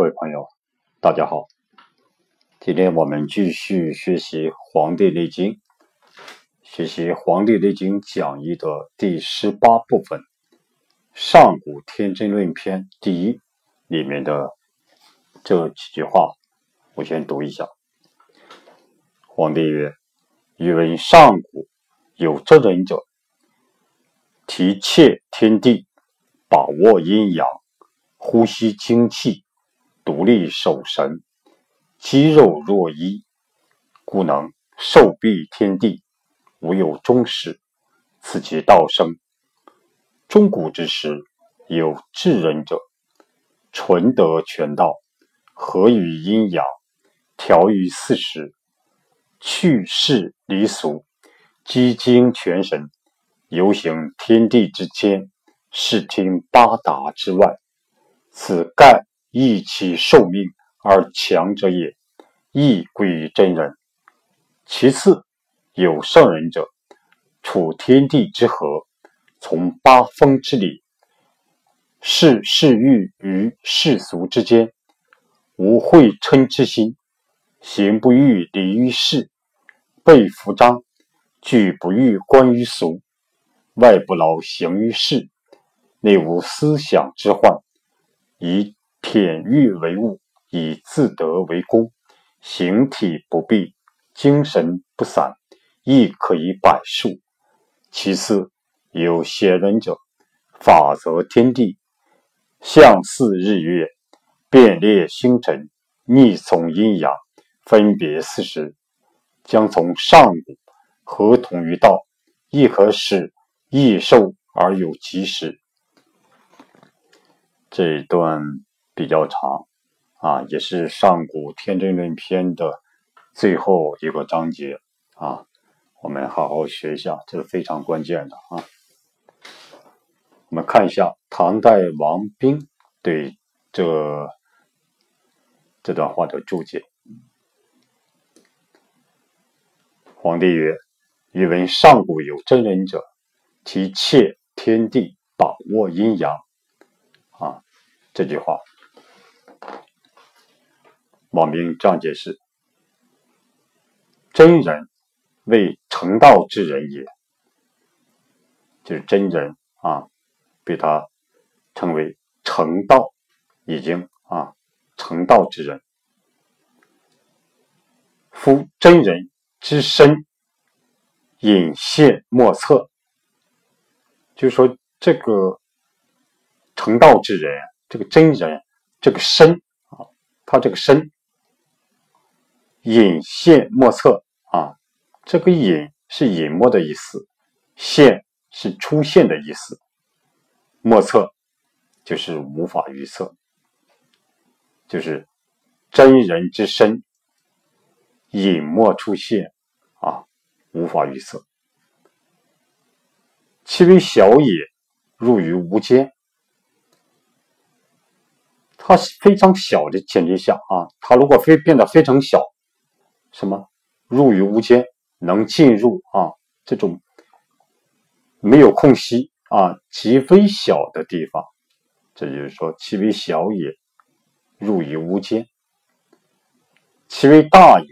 各位朋友，大家好。今天我们继续学习《黄帝内经》，学习《黄帝内经讲义》的第十八部分《上古天真论篇》第一里面的这几句话，我先读一下。皇帝曰：“欲闻上古有真人者，提切天地，把握阴阳，呼吸精气。”独立守神，肌肉若一，故能受蔽天地，无有终始。此其道生。中古之时，有智人者，纯德全道，合于阴阳，调于四时，去世离俗，积精全神，游行天地之间，视听八达之外。此盖。益其寿命而强者也，亦归于真人。其次，有圣人者，处天地之和，从八风之理，视世欲于世俗之间，无会嗔之心，行不欲离于世，背服章，举不欲观于俗，外不劳行于世，内无思想之患，以。偏欲为物，以自得为功，形体不闭，精神不散，亦可以百数。其次，有贤人者，法则天地，象似日月，变列星辰，逆从阴阳，分别四时，将从上古合同于道，亦可使益寿而有吉时。这一段。比较长啊，也是《上古天真论篇》的最后一个章节啊，我们好好学一下，这是非常关键的啊。我们看一下唐代王冰对这这段话的注解：皇帝曰：“欲闻上古有真人者，其切天地，把握阴阳。”啊，这句话。王明这样解释：“真人为成道之人也，就是真人啊，被他称为成道，已经啊成道之人。夫真人之身隐现莫测，就是说这个成道之人，这个真人，这个身啊，他这个身。”隐现莫测啊，这个隐是隐没的意思，现是出现的意思，莫测就是无法预测，就是真人之身隐没出现啊，无法预测。其为小也，入于无间。它非常小的前提下啊，它如果非变得非常小。什么入于无间，能进入啊这种没有空隙啊极微小的地方，这就是说其为小也，入于无间；其为大也，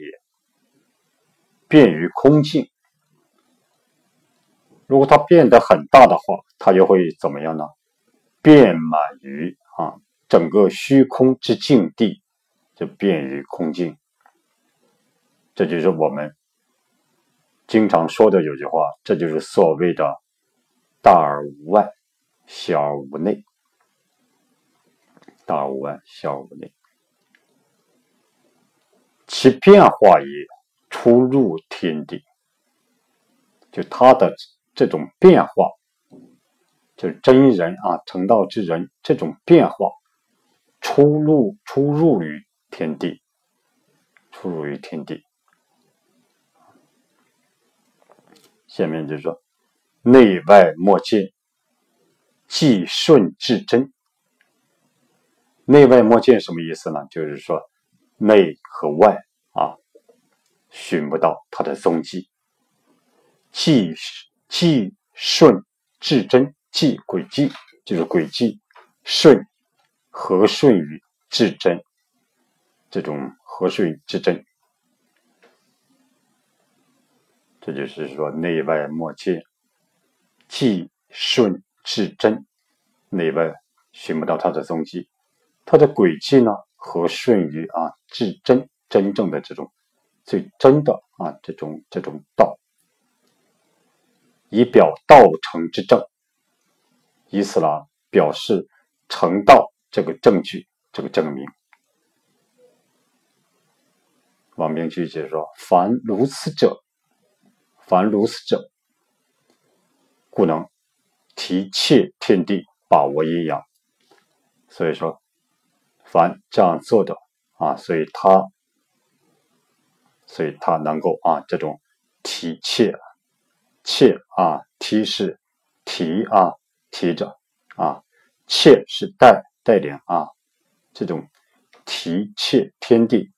便于空境。如果它变得很大的话，它就会怎么样呢？遍满于啊整个虚空之境地，就便于空境。这就是我们经常说的有句话，这就是所谓的“大而无外，小而无内”。大而无外，小而无内，其变化也出入天地。就他的这种变化，就是真人啊，成道之人这种变化，出入出入于天地，出入于天地。下面就是说，内外莫见，既顺至真。内外莫见什么意思呢？就是说，内和外啊，寻不到它的踪迹。既既顺至真，既轨迹就是轨迹，顺和顺于至真这种和顺至真。这就是说内外莫切，既顺至真，内外寻不到它的踪迹，它的轨迹呢和顺于啊至真真正的这种最真的啊这种这种道，以表道成之正，以此呢表示成道这个证据这个证明。王明居解说：凡如此者。凡如此者，故能提切天地，把握阴阳。所以说，凡这样做的啊，所以他，所以他能够啊，这种提切，切啊，提是提啊，提着啊，切是带带领啊，这种提切天地，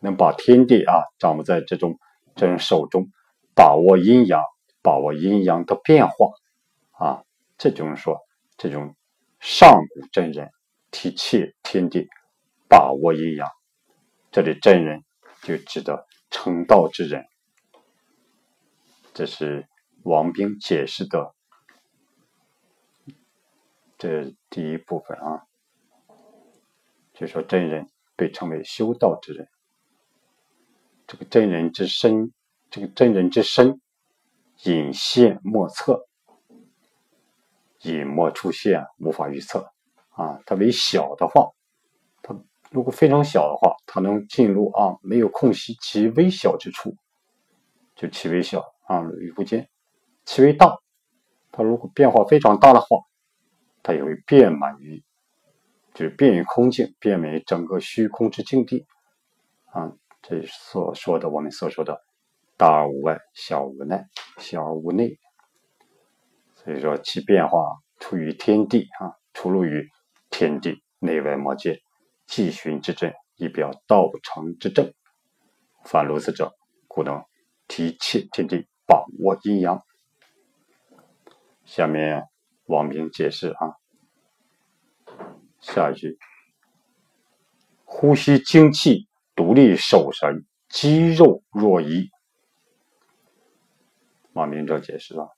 能把天地啊掌握在这种这种手中。把握阴阳，把握阴阳的变化，啊，这就是说，这种上古真人提切天地，把握阴阳。这里真人就指的成道之人。这是王兵解释的这第一部分啊，就说真人被称为修道之人，这个真人之身。这个真人之身，隐现莫测，隐没出现，无法预测。啊，它为小的话，它如果非常小的话，它能进入啊没有空隙极微小之处，就极微小啊与不见。其为大，它如果变化非常大的话，它也会变满于，就是变于空境，变为整个虚空之境地。啊，这所说的我们所说的。大而无外，小而无内，小而无内。所以说，其变化出于天地啊，出入于天地，内外莫界，既循之正，以表道成之正。凡如此者，故能提切天地，把握阴阳。下面王明解释啊，下一句：呼吸精气，独立守神，肌肉若一。马明哲解释了：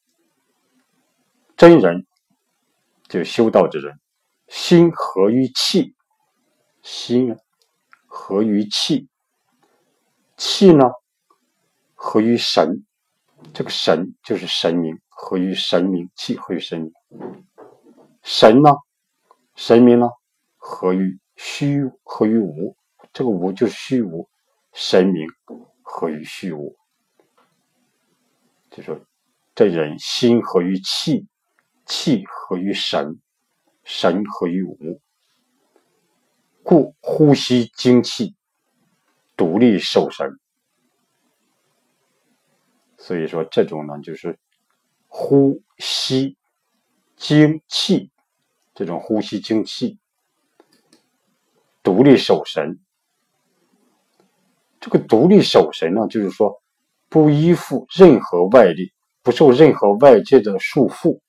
真人就修道之人，心合于气，心合于气，气呢合于神，这个神就是神明，合于神明，气合于神明。神呢，神明呢合于虚，合于无，这个无就是虚无，神明合于虚无。就说，这人心合于气，气合于神，神合于无，故呼吸精气，独立受神。所以说，这种呢，就是呼吸精气，这种呼吸精气，独立守神。这个独立守神呢，就是说。不依附任何外力，不受任何外界的束缚，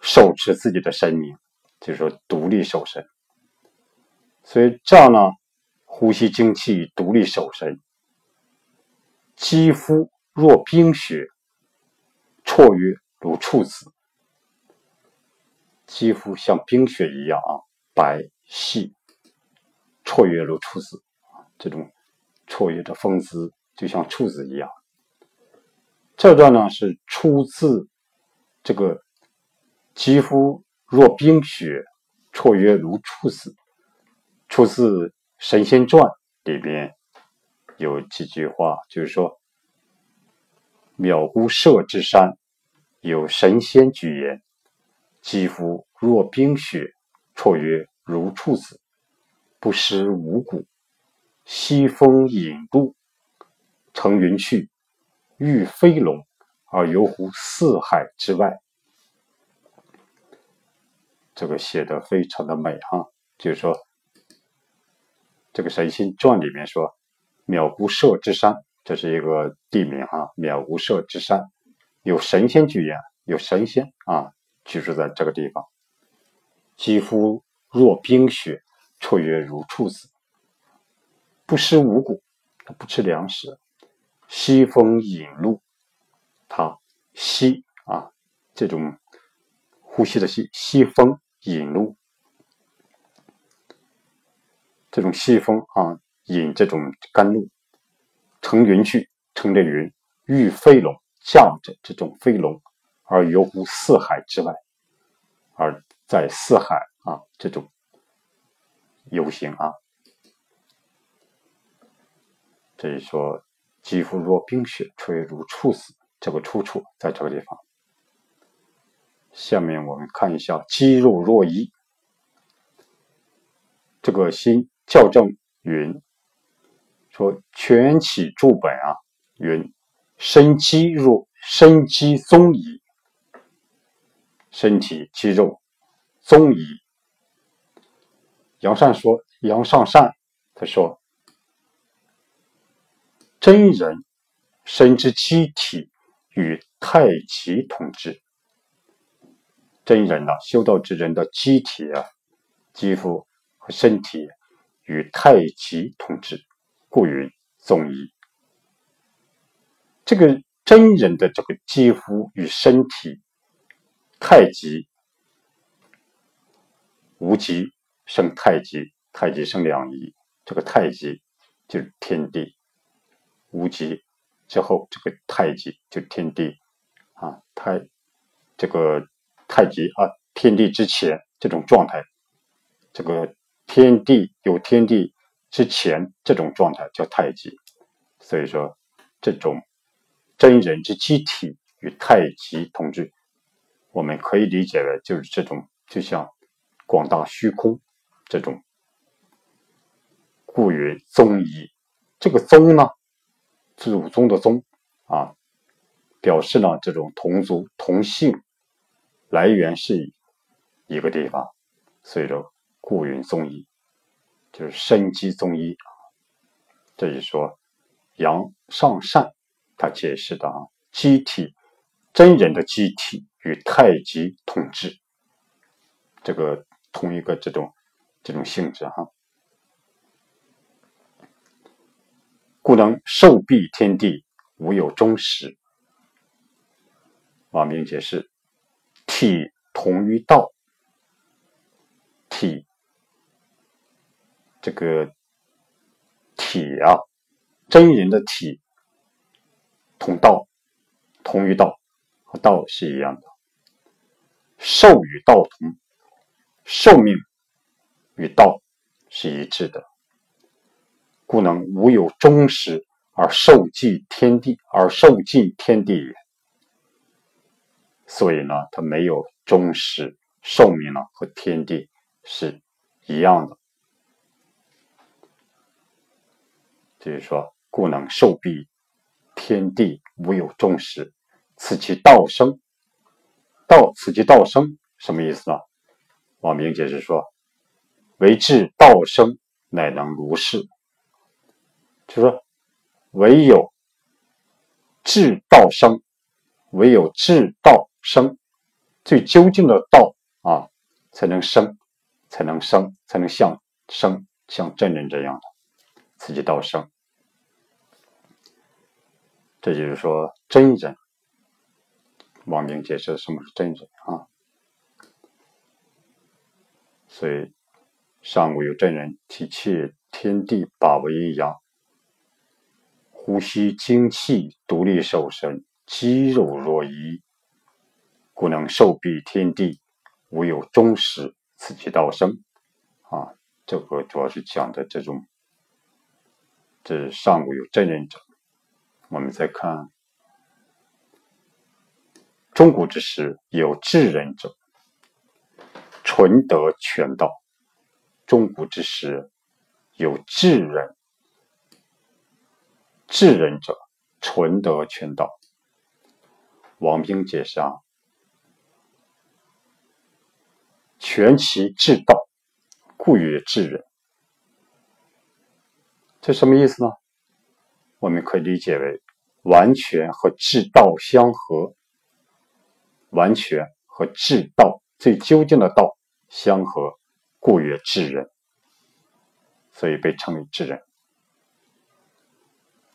手持自己的神明，就是说独立守神。所以这样呢，呼吸精气，独立守神。肌肤若冰雪，绰约如处子。肌肤像冰雪一样啊，白细，绰约如处子这种绰约的风姿。就像处子一样，这段呢是出自这个“肌肤若冰雪，绰约如处子”，出自《神仙传》里边有几句话，就是说：“渺孤舍之山，有神仙居焉，肌肤若冰雪，绰约如处子，不食五谷，西风引露。”乘云去，欲飞龙，而游乎四海之外。这个写的非常的美哈，就是说，这个《神仙传》里面说，渺孤舍之山，这是一个地名哈，渺孤舍之山有神仙居焉，有神仙啊居住在这个地方。肌肤若冰雪，绰约如处子，不食五谷，他不吃粮食，吸风引露，他吸啊这种呼吸的吸，吸风引露，这种吸风啊引这种甘露，乘云去，乘着云，遇飞龙，驾着这种飞龙，而游乎四海之外，而在四海啊这种游行啊。这里说，肌肤若冰雪，吹如处死。这个出处在这个地方。下面我们看一下，肌肉若一。这个新校正云说，全起注本啊，云身肌若身肌松矣，身体肌肉松矣。杨善说，杨尚善他说。真人身之机体与太极同治。真人呐，修道之人的机体啊，肌肤和身体与太极同治，故云宗仪。这个真人的这个肌肤与身体，太极无极生太极，太极生两仪，这个太极就是天地。无极之后，这个太极就天地啊，太这个太极啊，天地之前这种状态，这个天地有天地之前这种状态叫太极。所以说，这种真人之机体与太极同治，我们可以理解为就是这种，就像广大虚空这种，故曰宗义。这个宗呢？祖宗的宗啊，表示呢这种同族同姓，来源是一个地方，所以说故云宗义，就是生机宗义。这就说杨尚善他解释的啊，机体真人的机体与太极统治，这个同一个这种这种性质哈。故能受蔽天地，无有终始。王明解释：体同于道，体这个体啊，真人的体同道，同于道，和道是一样的。寿与道同，寿命与道是一致的。故能无有终始而受尽天地，而受尽天地也。所以呢，他没有终始寿命呢，和天地是一样的。就是说，故能受蔽天地，无有终始，此其道生。道，此其道生，什么意思呢？王明解释说：为至道生，乃能如是。就说，唯有至道生，唯有至道生，最究竟的道啊，才能生，才能生，才能像生像真人这样的，此即道生。这就是说，真人。王明解释什么是真人啊？所以，上古有真人，体切天地，把为阴阳。呼吸精气，独立受身，肌肉若一，故能受蔽天地，无有终始，此其道生。啊，这个主要是讲的这种，这上古有真人者。我们再看，中古之时有智人者，纯德全道。中古之时有智人。智人者，纯德全道。王兵解释啊，全其智道，故曰智人。这什么意思呢？我们可以理解为完全和至道相合，完全和至道最究竟的道相合，故曰智人。所以被称为智人。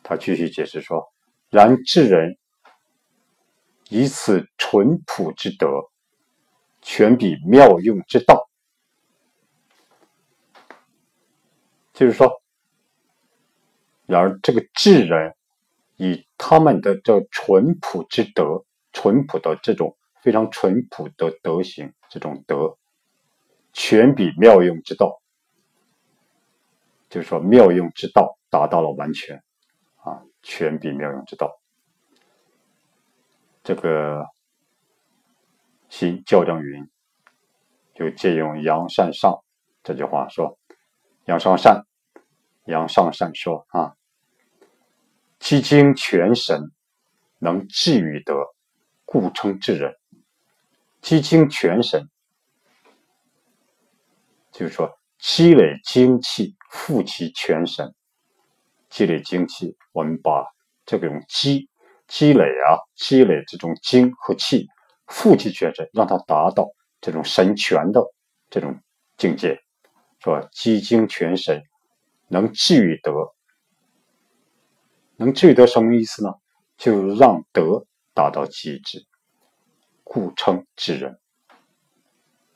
他继续解释说：“然智人以此淳朴之德，全比妙用之道。”就是说，然而这个智人以他们的这淳朴之德，淳朴的这种非常淳朴的德行，这种德，全比妙用之道。就是说，妙用之道达到了完全，啊，全比妙用之道。这个新校正云就借用杨善上这句话说：“杨上善，杨上善说啊，积精全神，能治于德，故称智人。积精全神，就是说。”积累精气，富其全身。积累精气，我们把这种积积累啊，积累这种精和气，富气全身，让它达到这种神全的这种境界。说积精全神，能治于德。能治于德什么意思呢？就让德达到极致，故称智人。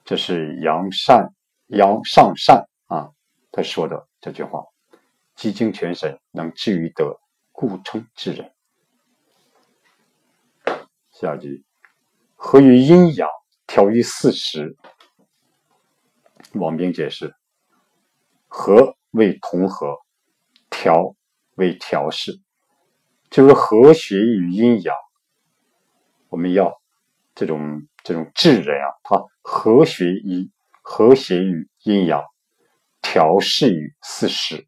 这是杨善。杨上善啊，他说的这句话：“积精全神，能治于德，故称智人。”下句：“合于阴阳，调于四时。”王兵解释：“和为同和，调为调试，就是和谐于阴阳。我们要这种这种智人啊，他和谐于。”和谐于阴阳，调适于四时。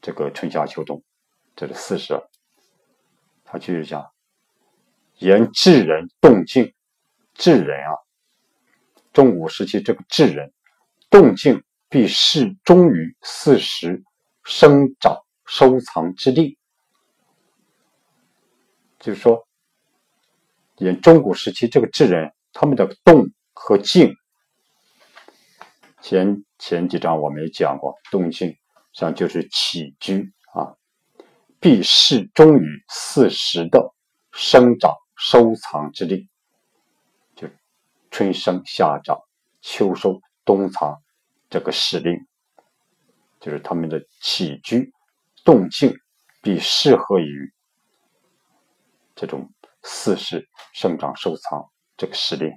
这个春夏秋冬，这是四时。他继续讲：言智人动静，智人啊，中古时期这个智人动静必适中于四时生长收藏之地。就是说，言中古时期这个智人，他们的动和静。前前几章我们也讲过，动静上就是起居啊，必适中于四时的生长收藏之地，就春生夏长秋收冬藏这个时令，就是他们的起居动静必适合于这种四时生长收藏这个时令。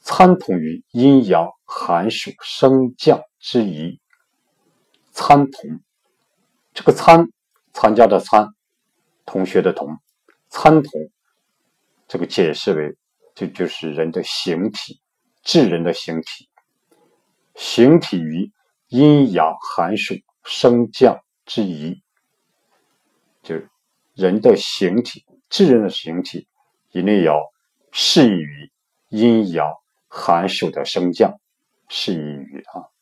参同于阴阳寒暑升降之宜。参同，这个参参加的参，同学的同，参同，这个解释为这就是人的形体，智人的形体，形体于阴阳寒暑升降之宜，就是人的形体，智人的形体一定要适宜于阴阳。寒暑的升降，适宜于啊。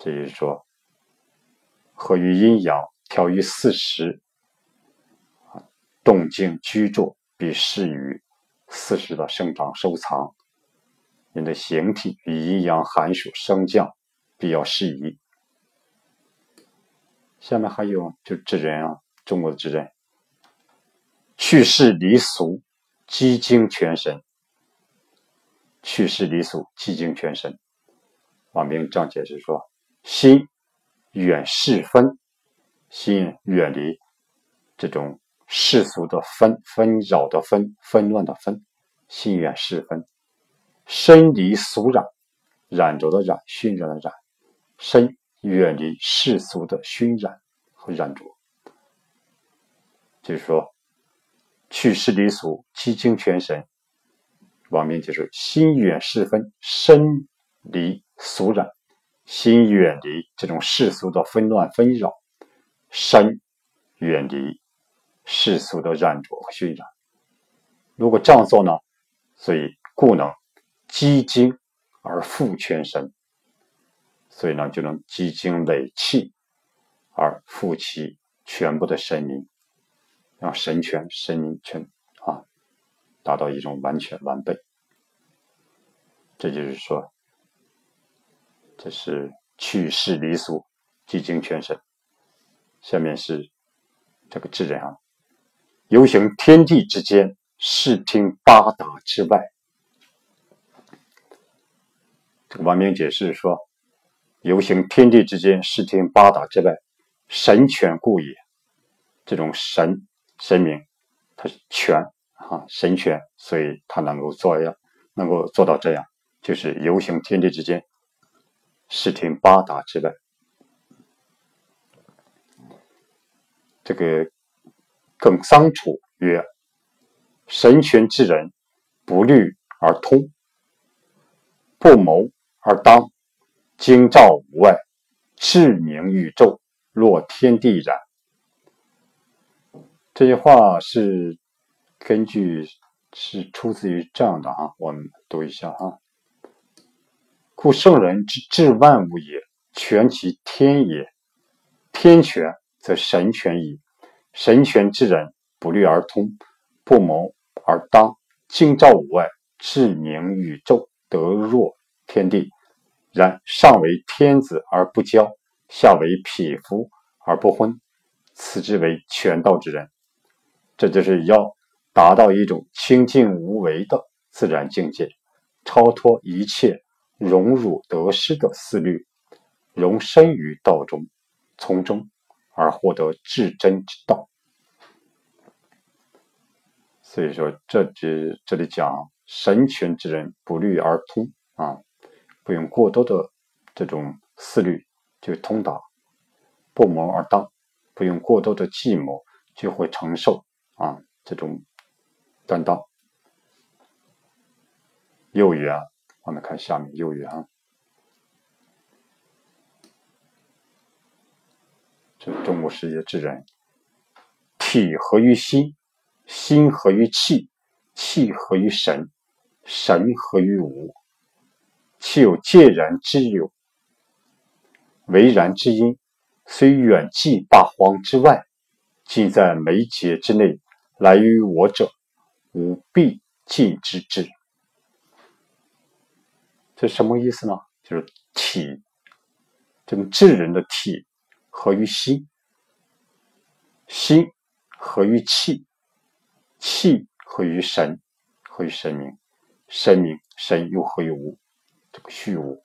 这就是说，合于阴阳，调于四时，动静居住必适于四时的生长收藏。人的形体与阴阳寒暑升降比较适宜。下面还有就智人啊，中国的智人，去世离俗。积精全神，去世离俗，积精全神。王明这样解释说：心远世分，心远离这种世俗的纷纷扰的纷纷乱的纷，心远世分，身离俗染，染着的染，熏染的染，身远离世俗的熏染和染着，就是说。去世离俗，积精全神。王明解说：心远世分，身离俗染，心远离这种世俗的纷乱纷扰，身远离世俗的染着和熏染。如果这样做呢？所以故能积精而复全身，所以呢就能积精累气而复其全部的神灵。让神权、神权啊达到一种完全完备，这就是说，这是去世离俗，几经全身。下面是这个智人啊，游行天地之间，视听八达之外。这个王明解释说：“游行天地之间，视听八达之外，神权故也。这种神神明，他是权啊，神权，所以他能够做样，能够做到这样，就是游行天地之间，视听八达之外。”这个耿桑楚曰：“神权之人，不虑而通，不谋而当，经照无外，至明宇宙，若天地然。”这句话是根据是出自于这样的啊，我们读一下啊。故圣人之治万物也，全其天也，天权。则神权矣。神权之人，不虑而通，不谋而当，经照五外，至明宇宙，得若天地。然上为天子而不骄，下为匹夫而不昏，此之为权道之人。这就是要达到一种清净无为的自然境界，超脱一切荣辱得失的思虑，容身于道中，从中。而获得至真之道，所以说，这只这里讲神权之人不虑而通啊，不用过多的这种思虑就通达；不谋而当，不用过多的计谋就会承受啊这种担当。又语啊，我们看下面又语啊。这中国世界之人，体合于心，心合于气，气合于神，神合于无。气有介然之有，为然之因，虽远寄八荒之外，尽在眉睫之内。来于我者，吾必尽之之。这什么意思呢？就是体，这个智人的体。合于心，心合于气，气合于神，合于神明，神明神又合于无，这个虚无。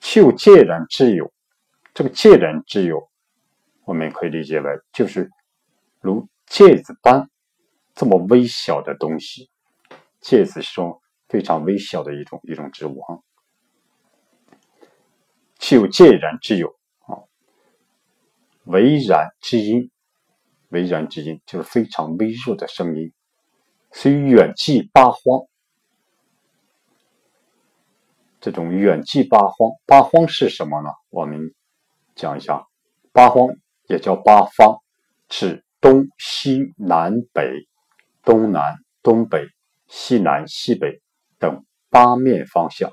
气有介然之有，这个介然之有，我们可以理解为就是如芥子般这么微小的东西。芥子是种非常微小的一种一种植物啊。气有介然之有啊。微然之音，微然之音就是非常微弱的声音，虽远寄八荒。这种远寄八荒，八荒是什么呢？我们讲一下，八荒也叫八方，指东西南北、东南东北、西南西北等八面方向，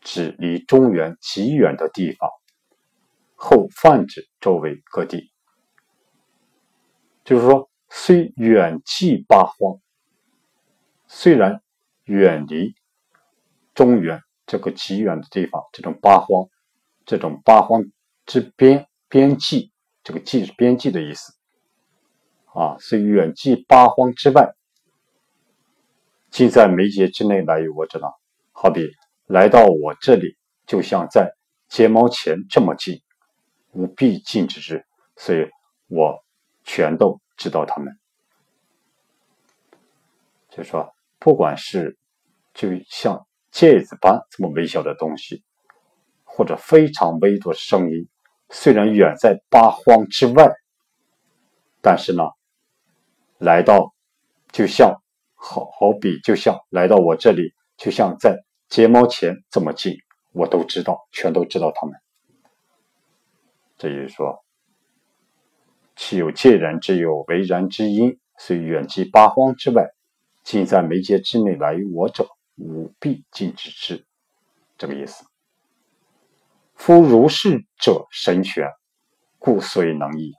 指离中原极远的地方。后泛指周围各地，就是说，虽远寄八荒，虽然远离中原这个极远的地方，这种八荒，这种八荒之边边际，这个际是边际的意思啊。虽远寄八荒之外，尽在眉睫之内来与我知道，好比来到我这里，就像在睫毛前这么近。吾必尽之之，所以我全都知道他们。就说，不管是就像芥子般这么微小的东西，或者非常微弱的声音，虽然远在八荒之外，但是呢，来到就像好好比就像来到我这里，就像在睫毛前这么近，我都知道，全都知道他们。这就是说，其有介然之有，为然之因，虽远及八荒之外，尽在眉睫之内来于我者，吾必尽之之。这个意思。夫如是者神玄，故虽能矣。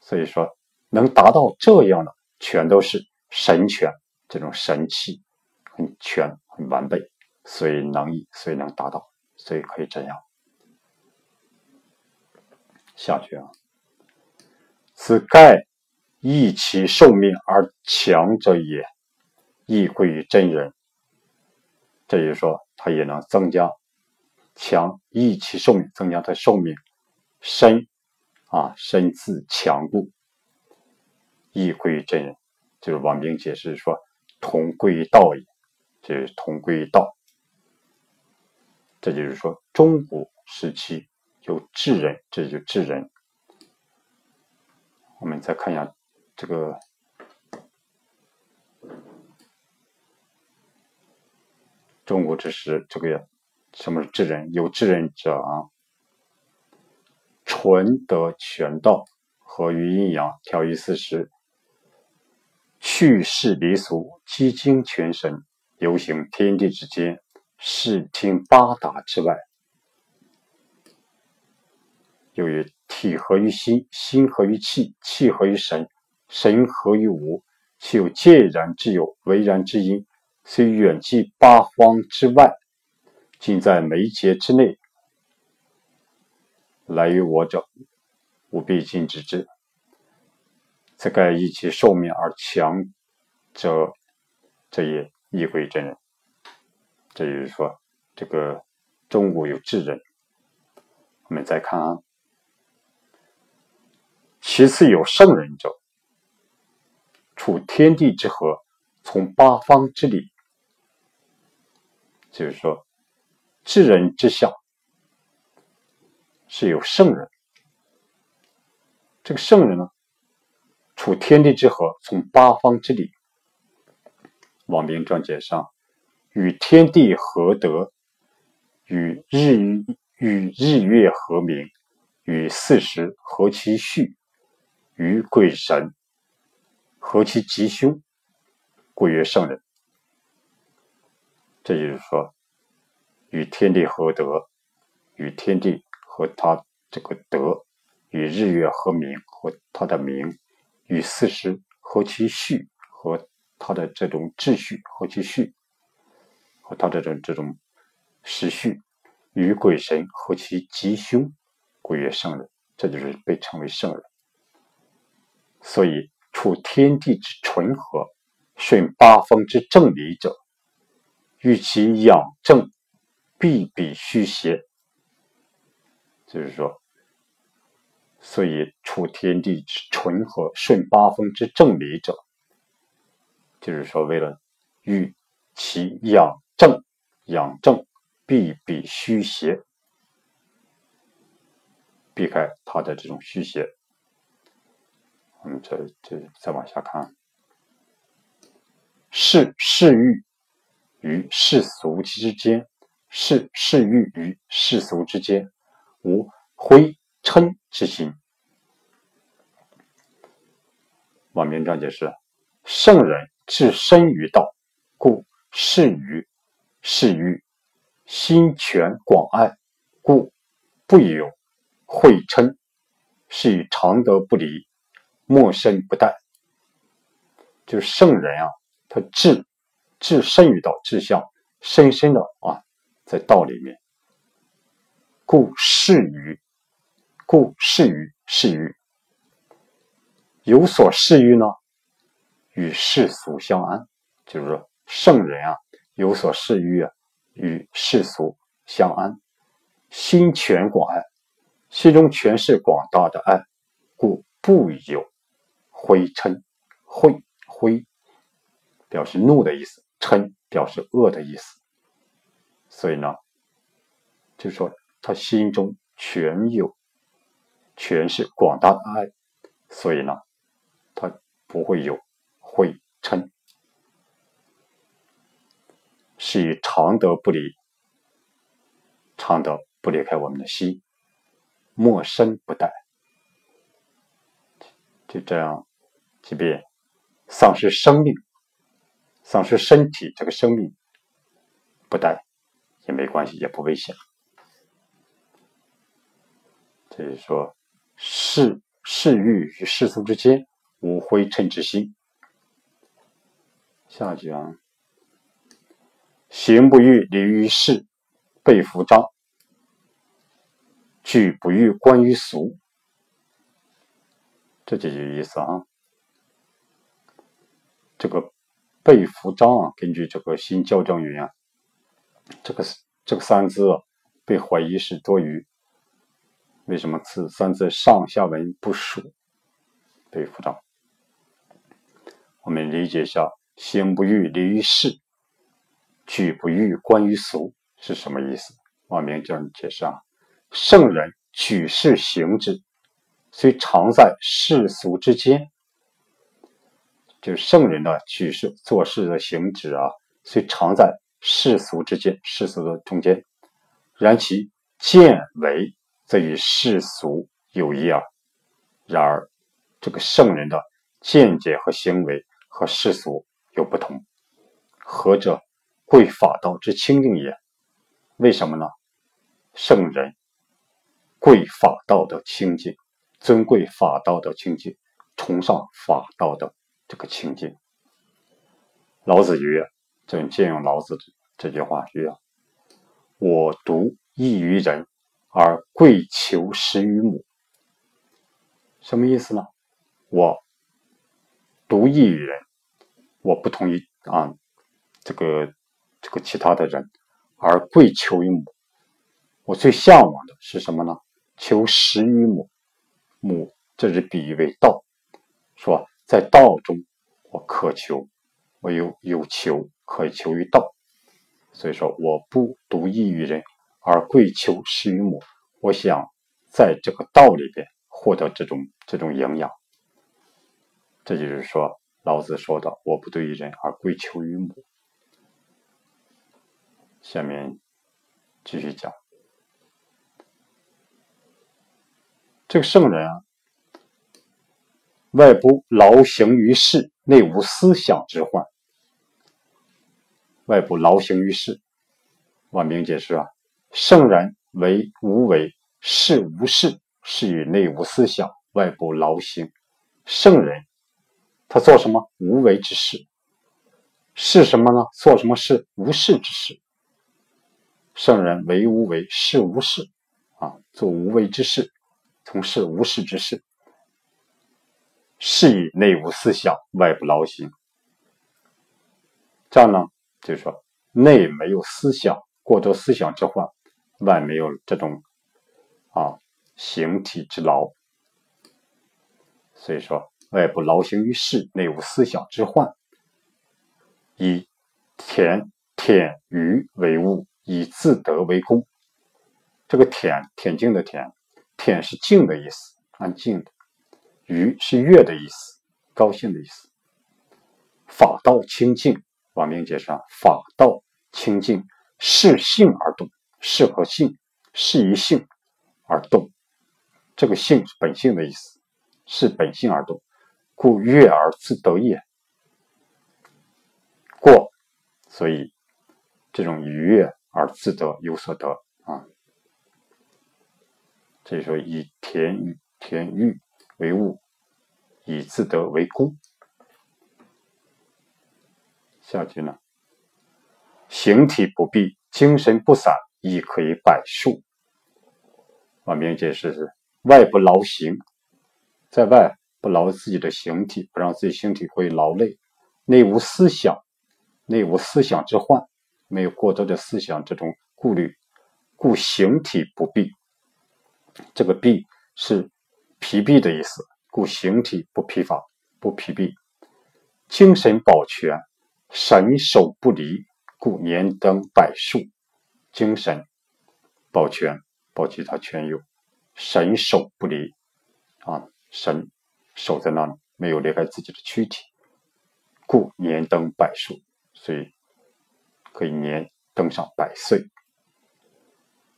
所以说，能达到这样的，全都是神权，这种神器很全、很完备，所以能矣，所以能达到，所以可以这样。下去啊。此盖益其寿命而强者也，亦贵于真人。这就是说，它也能增加强益其寿命，增加它寿命，身啊身自强固，亦贵于真人。就是王明解释说，同归于道也，就是同归于道。这就是说，中古时期有智人，这就智人。我们再看一下这个中国之时，这个什么是智人？有智人者啊，纯德全道，合于阴阳，调于四时。去世离俗，积精全神，游行天地之间，视听八达之外。由于体合于心，心合于气，气合于神，神合于无，其有介然之有，为然之因，虽远寄八荒之外，尽在眉睫之内。来于我者，吾必尽之之。此盖以其寿命而强者，这也亦归真人。这就是说，这个中国有智人。我们再看啊，其次有圣人者，处天地之和，从八方之理。就是说，智人之下是有圣人。这个圣人呢？处天地之和，从八方之理。王明传解上，与天地合德，与日与日月和明，与四时合其序，与鬼神合其吉凶，故曰圣人。这就是说，与天地合德，与天地和他这个德，与日月和明和他的明。与四时和其序，和他的这种秩序和其序，和他的这种这种时序，与鬼神和其吉凶，故曰圣人。这就是被称为圣人。所以处天地之纯和，顺八风之正理者，欲其养正，必比虚邪。就是说。所以，处天地之纯和，顺八风之正理者，就是说，为了欲其养正，养正必比虚邪，避开他的这种虚邪。我们这这再往下看，是世欲与世俗之间，是世欲与世俗之间，无灰。嗔之心，王明章解释：圣人置身于道，故事于是于心全广爱，故不有会嗔，是以常德不离，莫身不殆。就是圣人啊，他至至深于道，志向深深的啊，在道里面，故事于。故事于事于有所事于呢，与世俗相安。就是说，圣人啊，有所事于啊，与世俗相安。心全广爱，心中全是广大的爱，故不有灰嗔。灰灰表示怒的意思，嗔表示恶的意思。所以呢，就是说，他心中全有。全是广大的爱，所以呢，他不会有会嗔，是以常德不离，常德不离开我们的心，莫身不殆。就这样，即便丧失生命，丧失身体这个生命不殆也没关系，也不危险。就是说。世世欲与世俗之间无灰尘之心。下讲行不欲离于世，被服章；举不欲观于俗，这就有意思啊。这个被服章啊，根据这个新校正语啊，这个这个三字啊被怀疑是多余。为什么此三字上下文不属？被服章？我们理解一下：行不欲立于世，举不欲观于俗，是什么意思？王明这样解释啊：圣人举世行之，虽常在世俗之间。就是圣人的举世做事的行止啊，虽常在世俗之间，世俗的中间，然其见为。则与世俗有异啊。然而，这个圣人的见解和行为和世俗有不同，何者贵法道之清净也？为什么呢？圣人贵法道的清净，尊贵法道的清净，崇尚法道的这个清净。老子曰：“朕借用老子这句话曰：‘我独异于人。’”而贵求食于母，什么意思呢？我独异于人，我不同于啊这个这个其他的人，而贵求于母。我最向往的是什么呢？求食于母，母这是比喻为道，说在道中我渴求，我有有求可以求于道，所以说我不独异于人。而贵求食于母，我想在这个道里边获得这种这种营养。这就是说，老子说的“我不对于人，而贵求于母”。下面继续讲，这个圣人啊，外部劳形于世，内无思想之患。外部劳形于世，万明解释啊。圣人为无为，是无事，是以内无思想，外部劳心。圣人他做什么无为之事？是什么呢？做什么事无事之事？圣人为无为，是无事啊，做无为之事，从事无事之事，是以内无思想，外部劳心。这样呢，就是说内没有思想，过多思想之患。外没有这种啊形体之劳，所以说外部劳形于世，内无思想之患。以恬恬余为物，以自得为功。这个恬恬静的恬，恬是静的意思，安静的；余是悦的意思，高兴的意思。法道清净，往明解释法道清净，视性而动。适合性，适于性而动。这个性是本性的意思，是本性而动，故悦而自得也。过，所以这种愉悦而自得，有所得啊。所以说，以田欲田欲为物，以自得为功。下句呢？形体不闭，精神不散。亦可以百数。王明解释是：外不劳形，在外不劳自己的形体，不让自己形体会劳累；内无思想，内无思想之患，没有过多的思想这种顾虑，故形体不闭。这个闭是疲弊的意思，故形体不疲乏，不疲弊。精神保全，神守不离，故年登百数。精神保全，保其他全有，神守不离啊！神守在那里，没有离开自己的躯体，故年登百数，所以可以年登上百岁。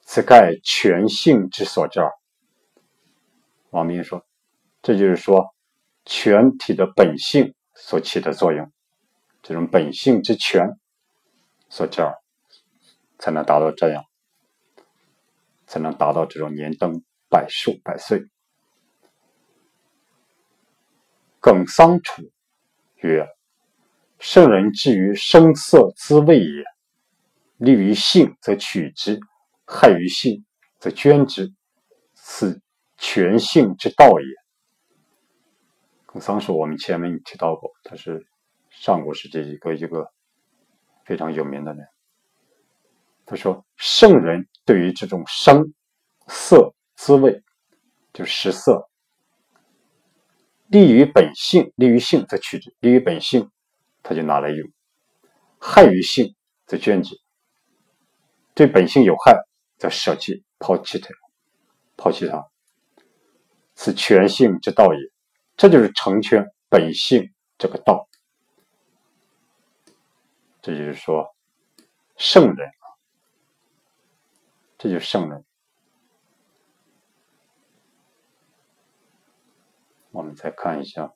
此盖全性之所至。王明说：“这就是说，全体的本性所起的作用，这种本性之全所至。”才能达到这样，才能达到这种年登百寿百岁。耿桑楚曰：“圣人至于声色滋味也，利于性则取之，害于性则捐之，此全性之道也。”孔桑树我们前面提到过，他是上古时期一个一个非常有名的人。他说：“圣人对于这种声、色、滋味，就食色，利于本性，利于性则取之；利于本性，他就拿来用；害于性则捐之。对本性有害，则舍弃、抛弃它，抛弃它。此全性之道也。这就是成全本性这个道。这就是说，圣人。”这就是圣人。我们再看一下，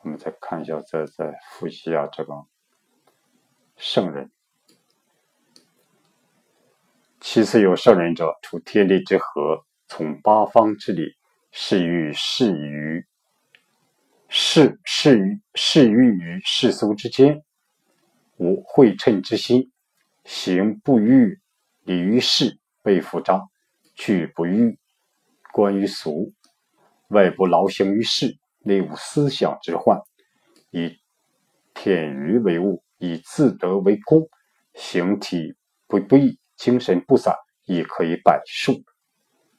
我们再看一下，再再复习一下这个圣人。其次有圣人者，处天地之和，从八方之理，是欲是于是是于是欲于世俗之间，无会称之心。行不欲理于事，被复张；去不欲观于俗，外不劳形于事，内无思想之患。以天娱为物，以自得为功。形体不不异，精神不散，亦可以百数。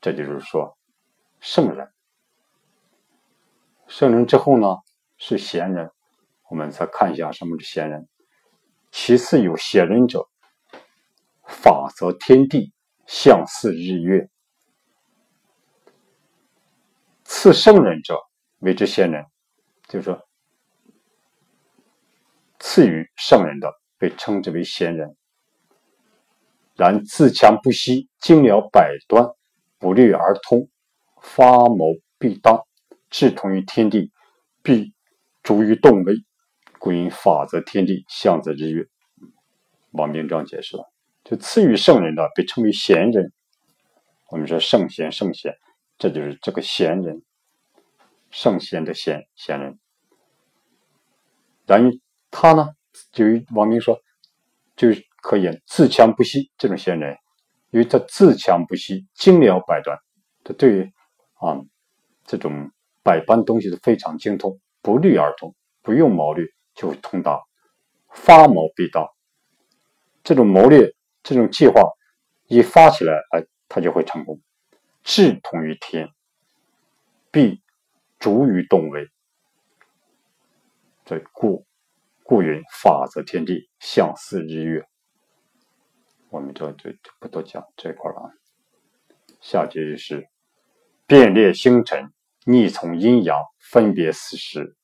这就是说，圣人。圣人之后呢，是贤人。我们再看一下什么是贤人。其次有贤人者。法则天地，象似日月。次圣人者，为之贤人。就是说，次于圣人的，被称之为贤人。然自强不息，精了百端，不虑而通，发谋必当，志同于天地，必逐于动微，故因法则天地，象则日月。王明章解释了。就赐予圣人的，被称为贤人。我们说圣贤，圣贤，这就是这个贤人，圣贤的贤贤人。然于他呢，就王明说，就可以自强不息。这种贤人，因为他自强不息，精了百端，他对于啊这种百般东西都非常精通，不虑而通，不用谋略就会通达，发谋必到。这种谋略。这种计划一发起来，哎，他就会成功。志同于天，必逐于动为。这故故云：法则天地，象似日月。我们这就就不多讲这块了。下节就是变列星辰，逆从阴阳，分别四时。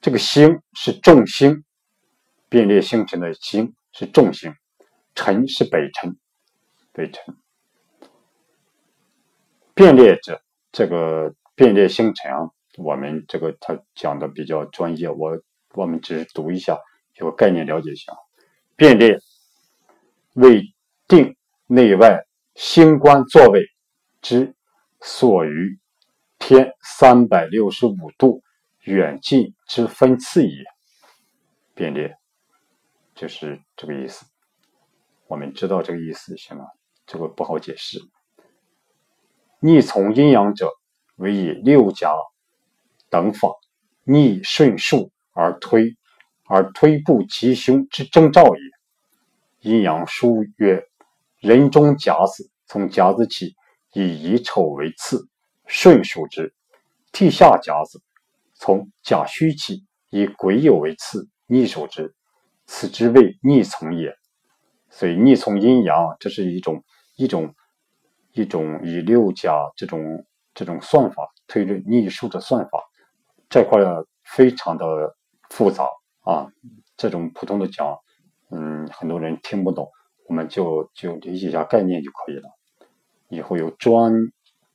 这个星是众星，变列星辰的星是众星。辰是北辰，北辰变列者，这个变列星辰啊，我们这个他讲的比较专业，我我们只是读一下，有个概念了解一下。变列为定内外星官座位之所于天三百六十五度远近之分次也。变列就是这个意思。我们知道这个意思行吗？这个不好解释。逆从阴阳者，为以六甲等法逆顺数而推，而推步吉凶之征兆也。阴阳书曰：人中甲子，从甲子起，以乙丑为次，顺数之；替下甲子，从甲戌起，以癸酉为次，逆数之。此之谓逆从也。所以逆从阴阳，这是一种一种一种以六甲这种这种算法推论逆数的算法，这块非常的复杂啊。这种普通的讲，嗯，很多人听不懂，我们就就理解一下概念就可以了。以后有专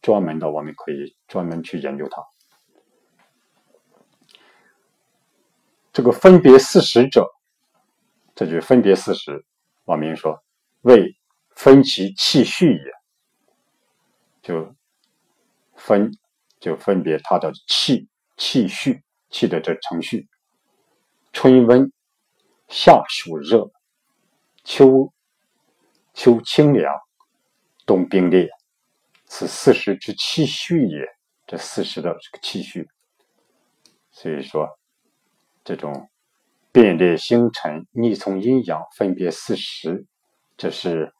专门的，我们可以专门去研究它。这个分别四十者，这就是分别四十。王明说：“为分其气序也，就分就分别它的气气序气的这程序。春温，夏暑热，秋秋清凉，冬冰冽，此四时之气序也。这四时的这个气序。所以说，这种变列星辰、逆从阴阳、分别四时，这是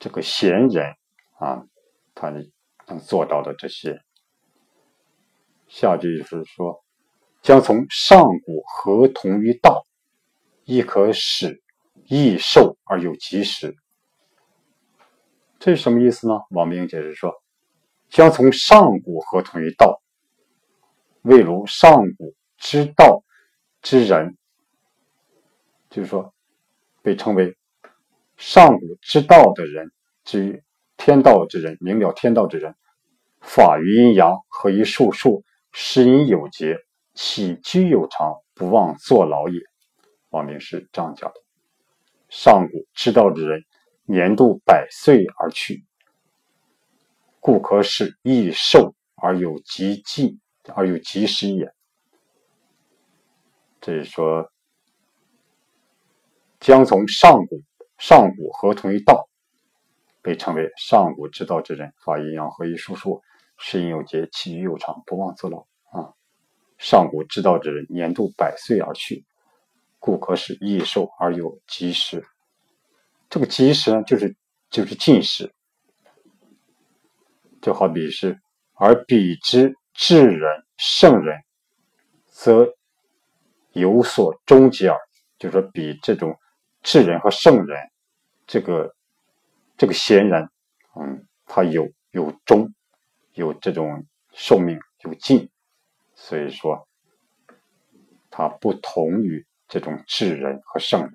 这个贤人啊，他能做到的这些。下句就是说，将从上古合同于道，亦可使益寿而有及时。这是什么意思呢？王明解释说，将从上古合同于道，未如上古之道之人，就是说，被称为上古之道的人，之天道之人，明了天道之人，法于阴阳，合于术数，时隐有节，起居有常，不忘坐牢也。王明是这样讲的：上古之道之人。年度百岁而去，故可使益寿而有极尽而有及时也。这是说，将从上古上古合同于道，被称为上古之道之人，法阴阳合一术数，时隐有节，其余有常，不忘自劳啊。上古之道之人，年度百岁而去，故可使益寿而有及时。这个及时呢，就是就是进食，就好比是，而彼之智人圣人，则有所终结耳。就是说比这种智人和圣人，这个这个贤人，嗯，他有有终，有这种寿命有尽，所以说，他不同于这种智人和圣人。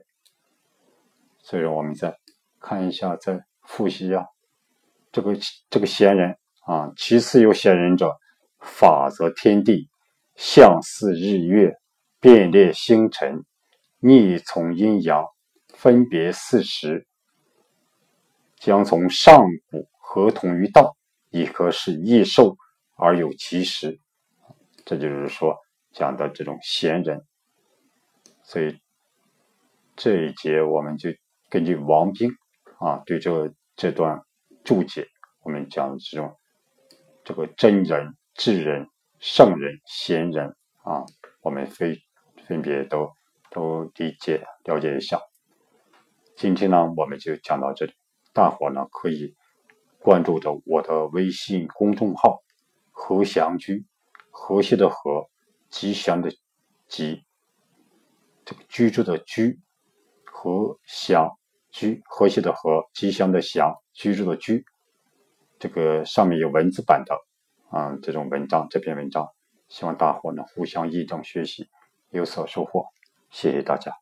所以说，我们再看一下，再复习一下这个这个贤人啊。其次有贤人者，法则天地，象似日月，变列星辰，逆从阴阳，分别四时，将从上古合同于道，亦可使益寿而有其时。这就是说讲的这种贤人。所以这一节我们就。根据王冰啊对这个这段注解，我们讲的这种这个真人、智人、圣人、贤人啊，我们分分别都都理解了解一下。今天呢，我们就讲到这里，大伙呢可以关注着我的微信公众号“和祥居”，和谐的和，吉祥的吉，这个居住的居，和祥。居和谐的和，吉祥的祥，居住的居，这个上面有文字版的啊，这种文章，这篇文章，希望大伙呢互相印证学习，有所收获，谢谢大家。